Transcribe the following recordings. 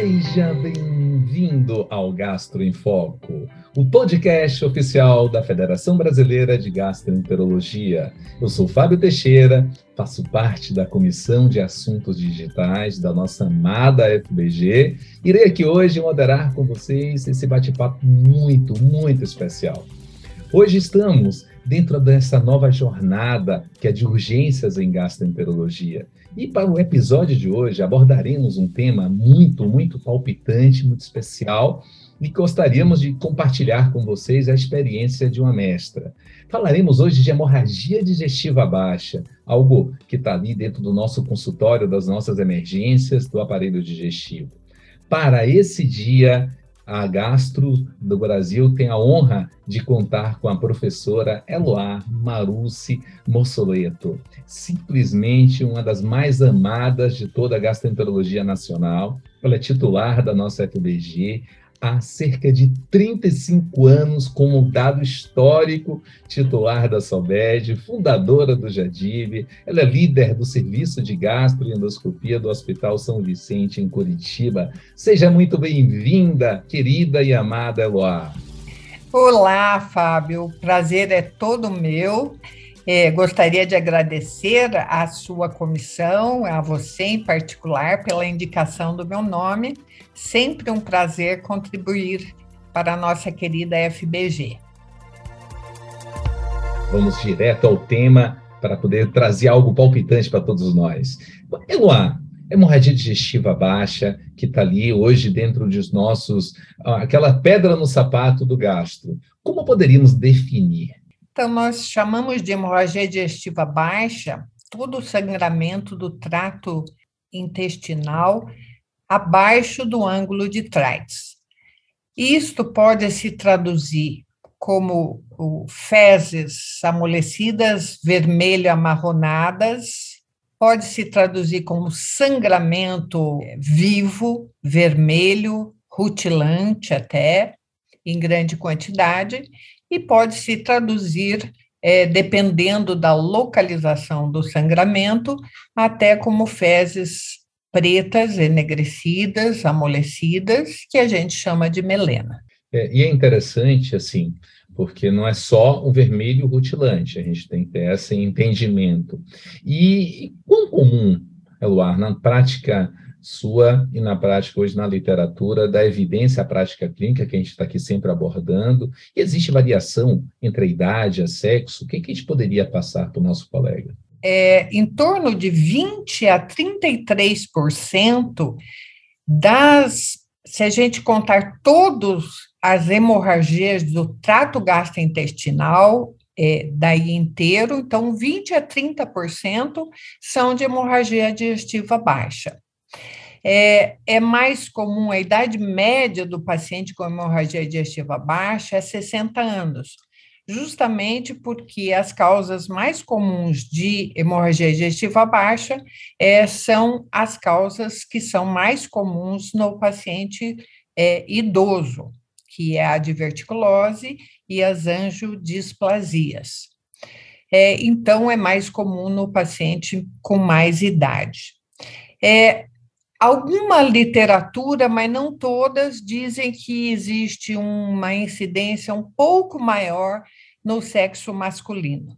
Seja bem-vindo ao Gastro em Foco, o podcast oficial da Federação Brasileira de Gastroenterologia. Eu sou Fábio Teixeira, faço parte da Comissão de Assuntos Digitais da nossa amada FBG. Irei aqui hoje moderar com vocês esse bate-papo muito, muito especial. Hoje estamos dentro dessa nova jornada que é de urgências em gastroenterologia. E para o episódio de hoje abordaremos um tema muito, muito palpitante, muito especial e gostaríamos de compartilhar com vocês a experiência de uma mestra. Falaremos hoje de hemorragia digestiva baixa, algo que está ali dentro do nosso consultório, das nossas emergências do aparelho digestivo. Para esse dia, a Gastro do Brasil tem a honra de contar com a professora Eloá Marucci Mossoleto, simplesmente uma das mais amadas de toda a gastroenterologia nacional. Ela é titular da nossa FBG, há cerca de 35 anos como dado histórico, titular da SOBED, fundadora do JADIB. Ela é líder do Serviço de Gastroendoscopia do Hospital São Vicente, em Curitiba. Seja muito bem-vinda, querida e amada Eloá. Olá, Fábio. O prazer é todo meu. É, gostaria de agradecer à sua comissão, a você em particular, pela indicação do meu nome. Sempre um prazer contribuir para a nossa querida FBG. Vamos direto ao tema para poder trazer algo palpitante para todos nós. Eloá, hemorragia digestiva baixa, que está ali hoje dentro dos nossos, aquela pedra no sapato do gastro. Como poderíamos definir? Então, nós chamamos de hemorragia digestiva baixa todo o sangramento do trato intestinal abaixo do ângulo de Treitz. Isto pode se traduzir como fezes amolecidas, vermelho amarronadas, pode se traduzir como sangramento vivo, vermelho, rutilante até, em grande quantidade, e pode se traduzir, é, dependendo da localização do sangramento, até como fezes pretas, enegrecidas, amolecidas, que a gente chama de melena. É, e é interessante, assim, porque não é só o vermelho rutilante, a gente tem que ter esse entendimento. E, quão comum, Eluar, na prática sua e na prática hoje na literatura da evidência à prática clínica que a gente está aqui sempre abordando. E existe variação entre a idade, a sexo? O que, que a gente poderia passar para o nosso colega? É, em torno de 20 a 33% das, se a gente contar todas as hemorragias do trato gastrointestinal, é, daí inteiro, então 20 a 30% são de hemorragia digestiva baixa. É, é mais comum, a idade média do paciente com hemorragia digestiva baixa é 60 anos, justamente porque as causas mais comuns de hemorragia digestiva baixa é, são as causas que são mais comuns no paciente é, idoso, que é a diverticulose e as angiodisplasias. É, então, é mais comum no paciente com mais idade. É, Alguma literatura, mas não todas, dizem que existe uma incidência um pouco maior no sexo masculino.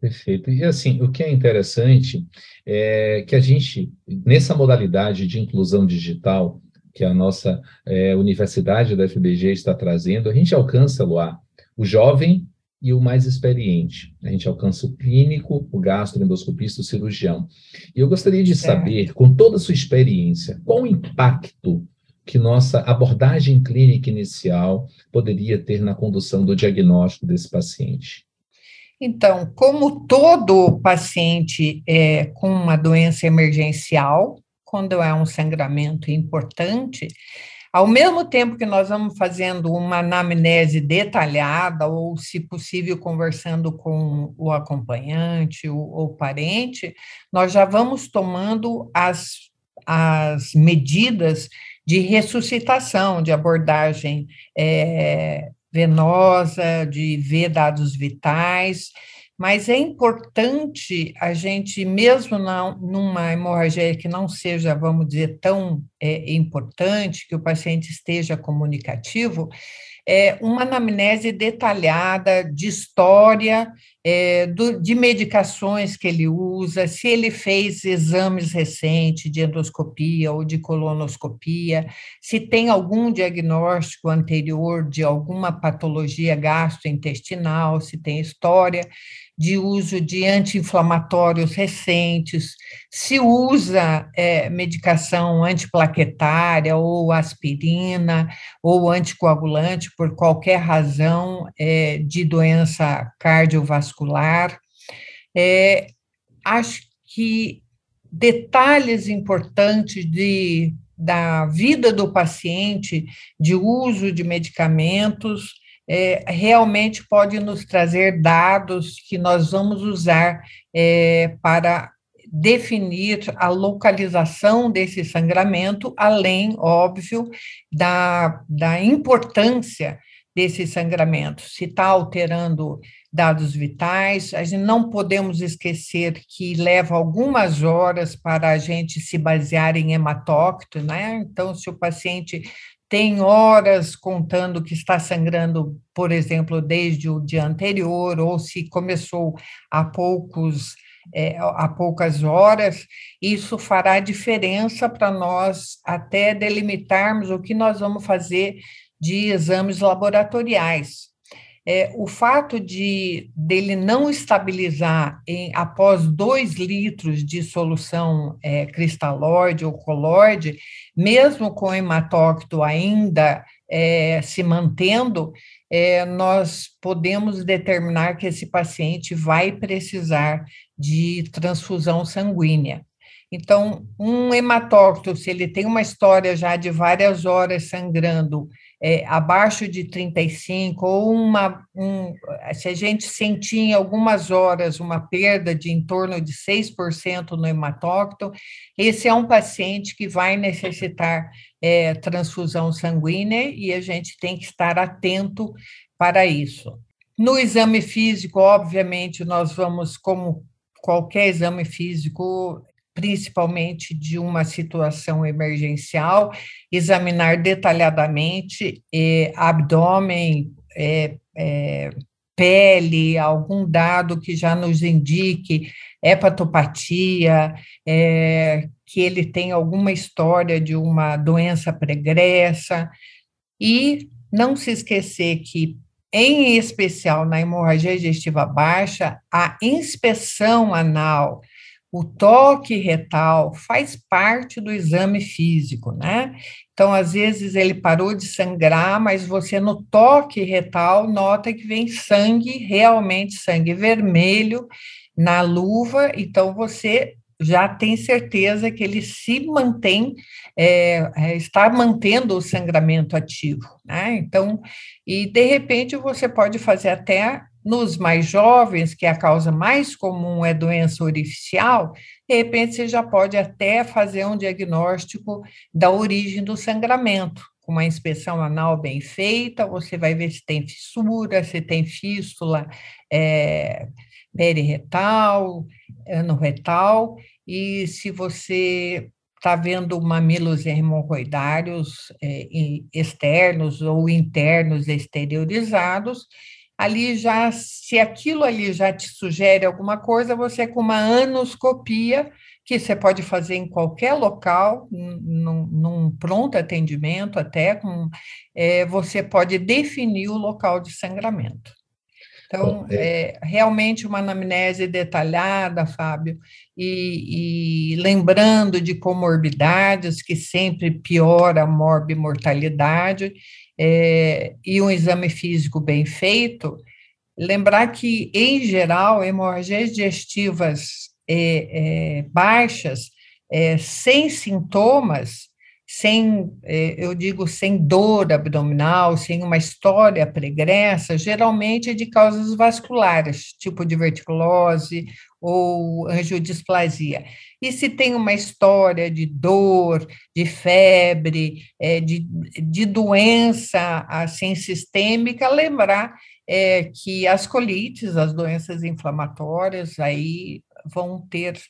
Perfeito. E assim, o que é interessante é que a gente, nessa modalidade de inclusão digital, que a nossa é, universidade da FBG está trazendo, a gente alcança, Luar, o jovem e o mais experiente. A gente alcança o clínico, o gastroendoscopista, o cirurgião. E eu gostaria de saber, com toda a sua experiência, qual o impacto que nossa abordagem clínica inicial poderia ter na condução do diagnóstico desse paciente? Então, como todo paciente é, com uma doença emergencial, quando é um sangramento importante, ao mesmo tempo que nós vamos fazendo uma anamnese detalhada, ou, se possível, conversando com o acompanhante ou parente, nós já vamos tomando as, as medidas de ressuscitação, de abordagem é, venosa, de ver dados vitais, mas é importante a gente, mesmo não, numa hemorragia que não seja, vamos dizer, tão é, importante, que o paciente esteja comunicativo, é, uma anamnese detalhada de história, é, do, de medicações que ele usa, se ele fez exames recentes de endoscopia ou de colonoscopia, se tem algum diagnóstico anterior de alguma patologia gastrointestinal, se tem história de uso de anti-inflamatórios recentes, se usa é, medicação antiplaquetária ou aspirina ou anticoagulante por qualquer razão é, de doença cardiovascular. É, acho que detalhes importantes de, da vida do paciente, de uso de medicamentos, é, realmente pode nos trazer dados que nós vamos usar é, para definir a localização desse sangramento, além, óbvio, da, da importância desse sangramento, se está alterando dados vitais, a gente não podemos esquecer que leva algumas horas para a gente se basear em hematócrito, né? Então, se o paciente tem horas contando que está sangrando, por exemplo, desde o dia anterior, ou se começou há poucos é, há poucas horas, isso fará diferença para nós até delimitarmos o que nós vamos fazer de exames laboratoriais é, o fato de dele não estabilizar em, após dois litros de solução é, cristalóide ou colóide, mesmo com o hematócrito ainda é, se mantendo, é, nós podemos determinar que esse paciente vai precisar de transfusão sanguínea. Então, um hematócrito, se ele tem uma história já de várias horas sangrando é, abaixo de 35, ou uma, um, se a gente sentir em algumas horas uma perda de em torno de 6% no hematócrito, esse é um paciente que vai necessitar é, transfusão sanguínea e a gente tem que estar atento para isso. No exame físico, obviamente, nós vamos, como qualquer exame físico, principalmente de uma situação emergencial, examinar detalhadamente eh, abdômen, eh, eh, pele, algum dado que já nos indique hepatopatia, que ele tem alguma história de uma doença pregressa, e não se esquecer que em especial na hemorragia digestiva baixa, a inspeção anal o toque retal faz parte do exame físico, né? Então, às vezes ele parou de sangrar, mas você no toque retal nota que vem sangue, realmente sangue vermelho na luva, então você já tem certeza que ele se mantém, é, é está mantendo o sangramento ativo, né? Então, e de repente você pode fazer até nos mais jovens, que a causa mais comum é doença orificial, de repente você já pode até fazer um diagnóstico da origem do sangramento. Com uma inspeção anal bem feita, você vai ver se tem fissura, se tem fístula é, periretal, anorretal, e se você está vendo mamilos hemorroidários é, externos ou internos exteriorizados, ali já, se aquilo ali já te sugere alguma coisa, você com uma anoscopia, que você pode fazer em qualquer local, num, num pronto atendimento até, com, é, você pode definir o local de sangramento. Então, é, é realmente uma anamnese detalhada, Fábio, e, e, lembrando de comorbidades, que sempre piora a morbimortalidade, é, e um exame físico bem feito, lembrar que, em geral, hemorragias digestivas é, é, baixas, é, sem sintomas, sem, é, eu digo, sem dor abdominal, sem uma história pregressa, geralmente é de causas vasculares, tipo diverticulose ou angiodisplasia. E se tem uma história de dor, de febre, é, de, de doença assim sistêmica, lembrar é, que as colites, as doenças inflamatórias, aí vão ter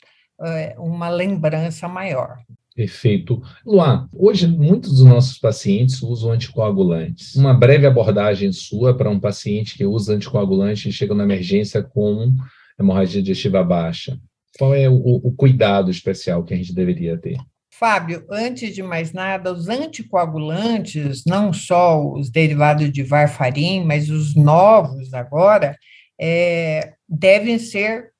é, uma lembrança maior. Perfeito. Luan, hoje muitos dos nossos pacientes usam anticoagulantes. Uma breve abordagem sua para um paciente que usa anticoagulante e chega na emergência com hemorragia digestiva baixa. Qual é o, o cuidado especial que a gente deveria ter? Fábio, antes de mais nada, os anticoagulantes, não só os derivados de varfarin, mas os novos agora, é, devem ser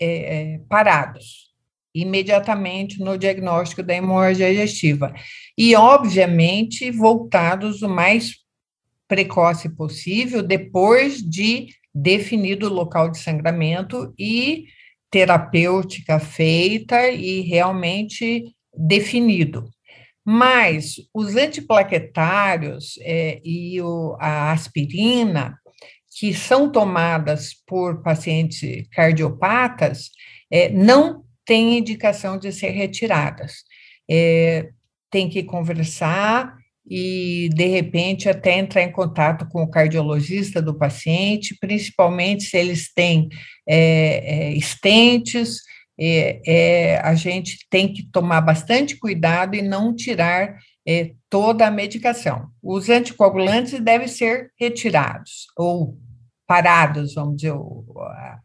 é, é parados imediatamente no diagnóstico da hemorragia digestiva. E, obviamente, voltados o mais precoce possível, depois de definido o local de sangramento e terapêutica feita e realmente definido. Mas os antiplaquetários é, e o, a aspirina, que são tomadas por pacientes cardiopatas, é, não têm indicação de ser retiradas. É, tem que conversar e, de repente, até entrar em contato com o cardiologista do paciente, principalmente se eles têm é, é, estentes, é, é, a gente tem que tomar bastante cuidado e não tirar é, toda a medicação. Os anticoagulantes devem ser retirados, ou parados, vamos dizer o,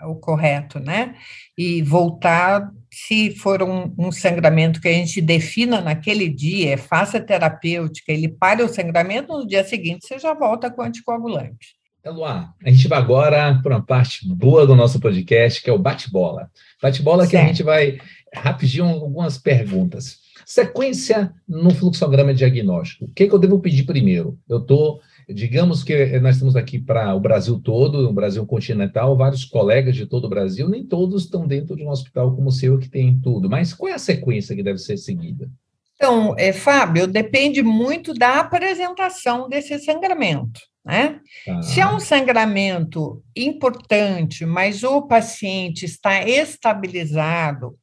o correto, né? E voltar, se for um, um, sangramento que a gente defina naquele dia, é faça terapêutica, ele para o sangramento, no dia seguinte você já volta com anticoagulante. Eloá, a gente vai agora para uma parte boa do nosso podcast, que é o bate-bola. Bate-bola que a gente vai rapidinho algumas perguntas. Sequência no fluxograma diagnóstico. O que, que eu devo pedir primeiro? Eu estou Digamos que nós estamos aqui para o Brasil todo, o Brasil continental, vários colegas de todo o Brasil, nem todos estão dentro de um hospital como o seu que tem tudo. Mas qual é a sequência que deve ser seguida? Então, é, Fábio, depende muito da apresentação desse sangramento. Né? Ah. Se é um sangramento importante, mas o paciente está estabilizado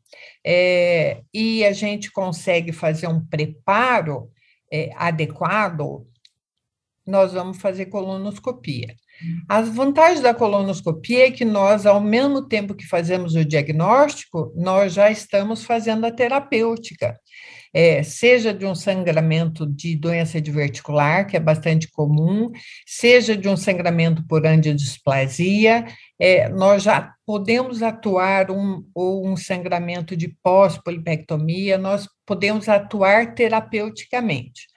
é, e a gente consegue fazer um preparo é, adequado, nós vamos fazer colonoscopia. As vantagens da colonoscopia é que nós, ao mesmo tempo que fazemos o diagnóstico, nós já estamos fazendo a terapêutica. É, seja de um sangramento de doença diverticular, que é bastante comum, seja de um sangramento por angiodisplasia, é, nós já podemos atuar um, ou um sangramento de pós-polipectomia, nós podemos atuar terapeuticamente.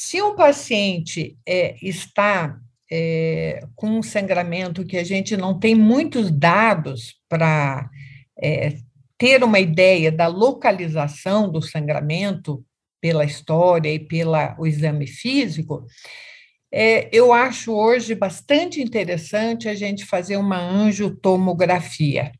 Se um paciente é, está é, com um sangramento que a gente não tem muitos dados para é, ter uma ideia da localização do sangramento pela história e pelo exame físico, é, eu acho hoje bastante interessante a gente fazer uma angiotomografia.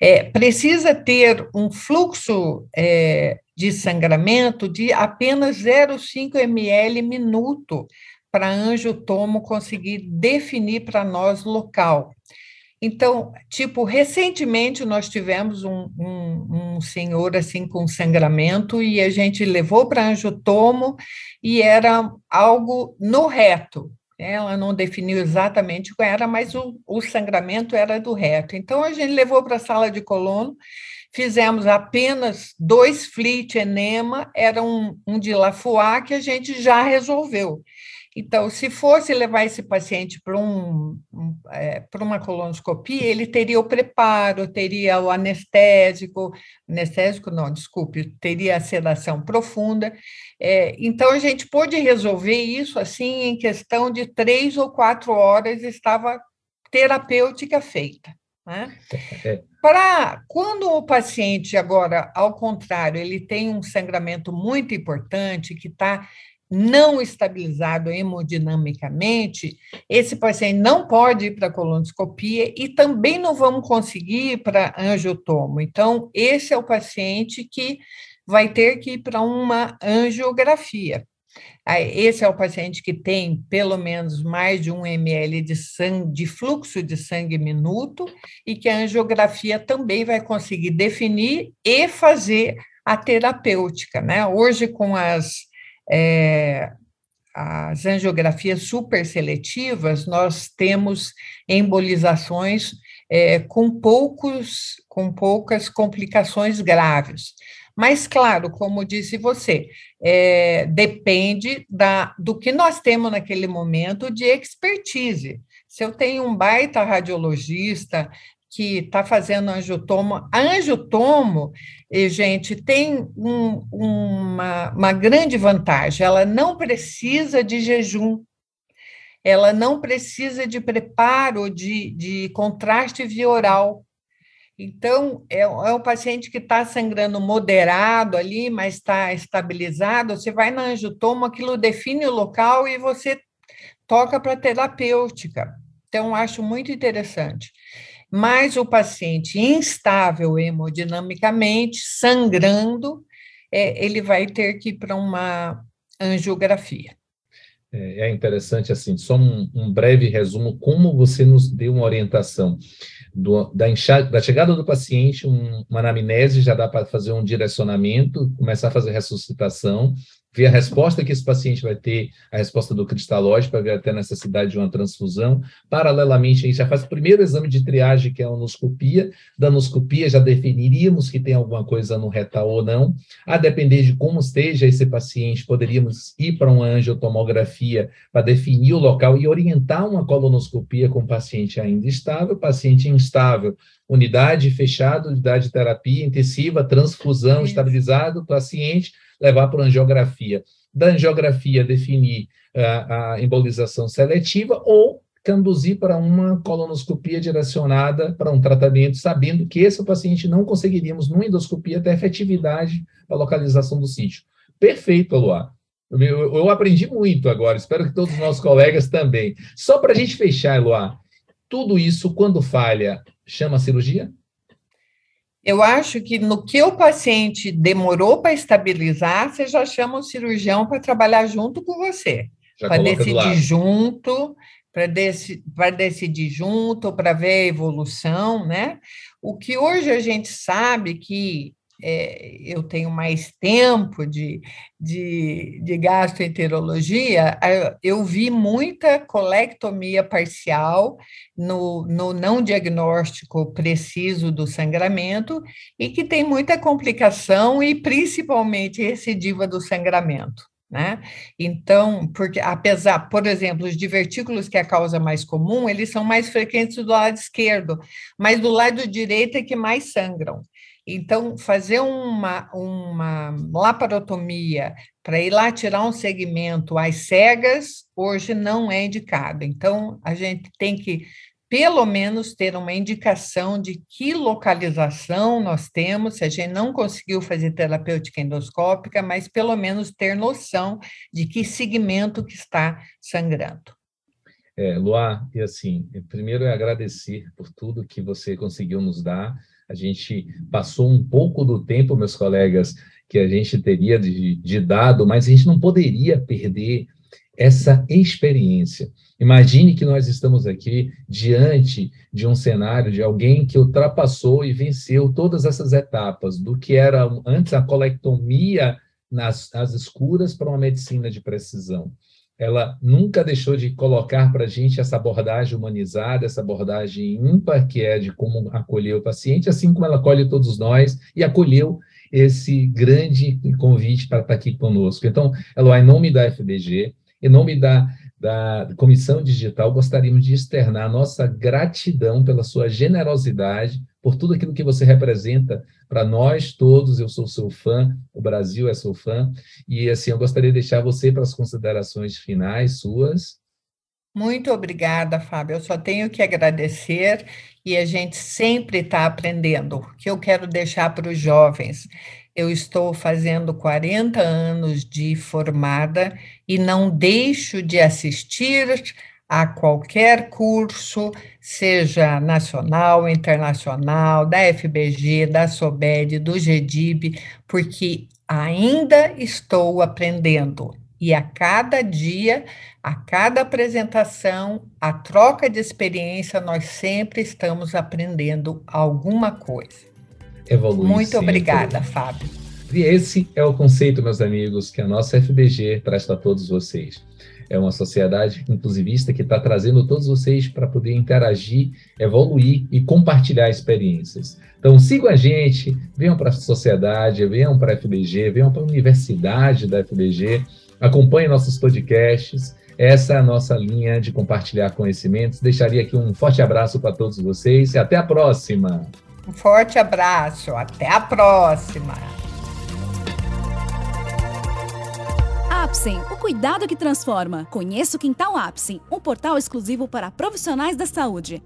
É, precisa ter um fluxo é, de sangramento de apenas 0,5 ml minuto para angiotomo conseguir definir para nós local. Então, tipo, recentemente nós tivemos um, um, um, senhor assim com sangramento e a gente levou para angiotomo e era algo no reto. Ela não definiu exatamente o que era, mas o, o sangramento era do reto. Então, a gente levou para a sala de colono fizemos apenas dois flit enema, era um, um de Lafois que a gente já resolveu. Então, se fosse levar esse paciente para um, um é, uma colonoscopia, ele teria o preparo, teria o anestésico, anestésico não, desculpe, teria a sedação profunda. É, então, a gente pôde resolver isso assim em questão de três ou quatro horas, estava terapêutica feita. Né? É. Para quando o paciente agora, ao contrário, ele tem um sangramento muito importante que está não estabilizado hemodinamicamente, esse paciente não pode ir para colonoscopia e também não vamos conseguir ir para angiotomo. Então, esse é o paciente que vai ter que ir para uma angiografia. Esse é o paciente que tem pelo menos mais de um ml de sangue, de fluxo de sangue minuto, e que a angiografia também vai conseguir definir e fazer a terapêutica, né? Hoje, com as, é, as angiografias super seletivas, nós temos embolizações é, com poucos, com poucas complicações graves. Mas, claro, como disse você, é, depende da, do que nós temos naquele momento de expertise. Se eu tenho um baita radiologista que está fazendo angiotomo, angiotomo, gente, tem um, uma, uma grande vantagem, ela não precisa de jejum, ela não precisa de preparo de, de contraste via oral. Então, é, é um paciente que está sangrando moderado ali, mas está estabilizado. Você vai na angiotomo, aquilo define o local e você toca para terapêutica. Então, acho muito interessante. Mas o paciente instável hemodinamicamente, sangrando, é, ele vai ter que ir para uma angiografia. É, é interessante, assim, só um, um breve resumo, como você nos deu uma orientação do, da, da, chegada do paciente, um, uma anamnese, já dá para fazer um direcionamento, começar a fazer ressuscitação, ver a resposta que esse paciente vai ter, a resposta do cristalóide, para ver até a necessidade de uma transfusão. Paralelamente, a gente já faz o primeiro exame de triagem, que é a anoscopia. Da anoscopia, já definiríamos que tem alguma coisa no retal ou não. A depender de como esteja esse paciente, poderíamos ir para uma angiotomografia para definir o local e orientar uma colonoscopia com o paciente ainda estável, paciente instável, unidade fechada, unidade de terapia intensiva, transfusão, estabilizado, paciente levar para angiografia. Da angiografia, definir a, a embolização seletiva ou conduzir para uma colonoscopia direcionada para um tratamento, sabendo que esse paciente não conseguiríamos, numa endoscopia, ter efetividade para a localização do sítio. Perfeito, Luar. Eu, eu, aprendi muito agora, espero que todos os nossos colegas também. Só para a gente fechar, Luar, tudo isso, quando falha, chama cirurgia? Eu acho que no que o paciente demorou para estabilizar, você já chama o cirurgião para trabalhar junto com você, para decidir junto, para deci decidir junto, para ver a evolução, né? O que hoje a gente sabe que é, eu tenho mais tempo de, de, de gastroenterologia, eu vi muita colectomia parcial no, no não diagnóstico preciso do sangramento e que tem muita complicação e principalmente recidiva do sangramento. Né? Então, porque apesar, por exemplo, os divertículos, que é a causa mais comum, eles são mais frequentes do lado esquerdo, mas do lado direito é que mais sangram. Então, fazer uma, uma laparotomia para ir lá tirar um segmento às cegas, hoje não é indicado. Então, a gente tem que, pelo menos, ter uma indicação de que localização nós temos, se a gente não conseguiu fazer terapêutica endoscópica, mas pelo menos ter noção de que segmento que está sangrando. É, Luar, e assim, primeiro é agradecer por tudo que você conseguiu nos dar a gente passou um pouco do tempo, meus colegas, que a gente teria de, de dado, mas a gente não poderia perder essa experiência. Imagine que nós estamos aqui diante de um cenário de alguém que ultrapassou e venceu todas essas etapas, do que era antes a colectomia nas, nas escuras para uma medicina de precisão ela nunca deixou de colocar para a gente essa abordagem humanizada, essa abordagem ímpar, que é de como acolher o paciente, assim como ela acolhe todos nós e acolheu esse grande convite para estar aqui conosco. Então, Eloy, em nome da FDG, em nome da, da Comissão Digital, gostaríamos de externar nossa gratidão pela sua generosidade, por tudo aquilo que você representa para nós todos. Eu sou seu fã, o Brasil é seu fã. E assim, eu gostaria de deixar você para as considerações finais suas. Muito obrigada, Fábio. Eu só tenho que agradecer e a gente sempre está aprendendo. O que eu quero deixar para os jovens? Eu estou fazendo 40 anos de formada e não deixo de assistir a qualquer curso, seja nacional, internacional, da FBG, da SOBED, do GEDIB, porque ainda estou aprendendo. E a cada dia, a cada apresentação, a troca de experiência, nós sempre estamos aprendendo alguma coisa. Evolui Muito sempre. obrigada, Fábio. E esse é o conceito, meus amigos, que a nossa FBG traz para todos vocês é uma sociedade inclusivista que está trazendo todos vocês para poder interagir, evoluir e compartilhar experiências. Então, sigam a gente, venham para a sociedade, venham para a FBG, venham para a universidade da FBG, acompanhem nossos podcasts. Essa é a nossa linha de compartilhar conhecimentos. Deixaria aqui um forte abraço para todos vocês e até a próxima. Um forte abraço, até a próxima. Apsen, o cuidado que transforma. Conheça o Quintal Apsen, um portal exclusivo para profissionais da saúde.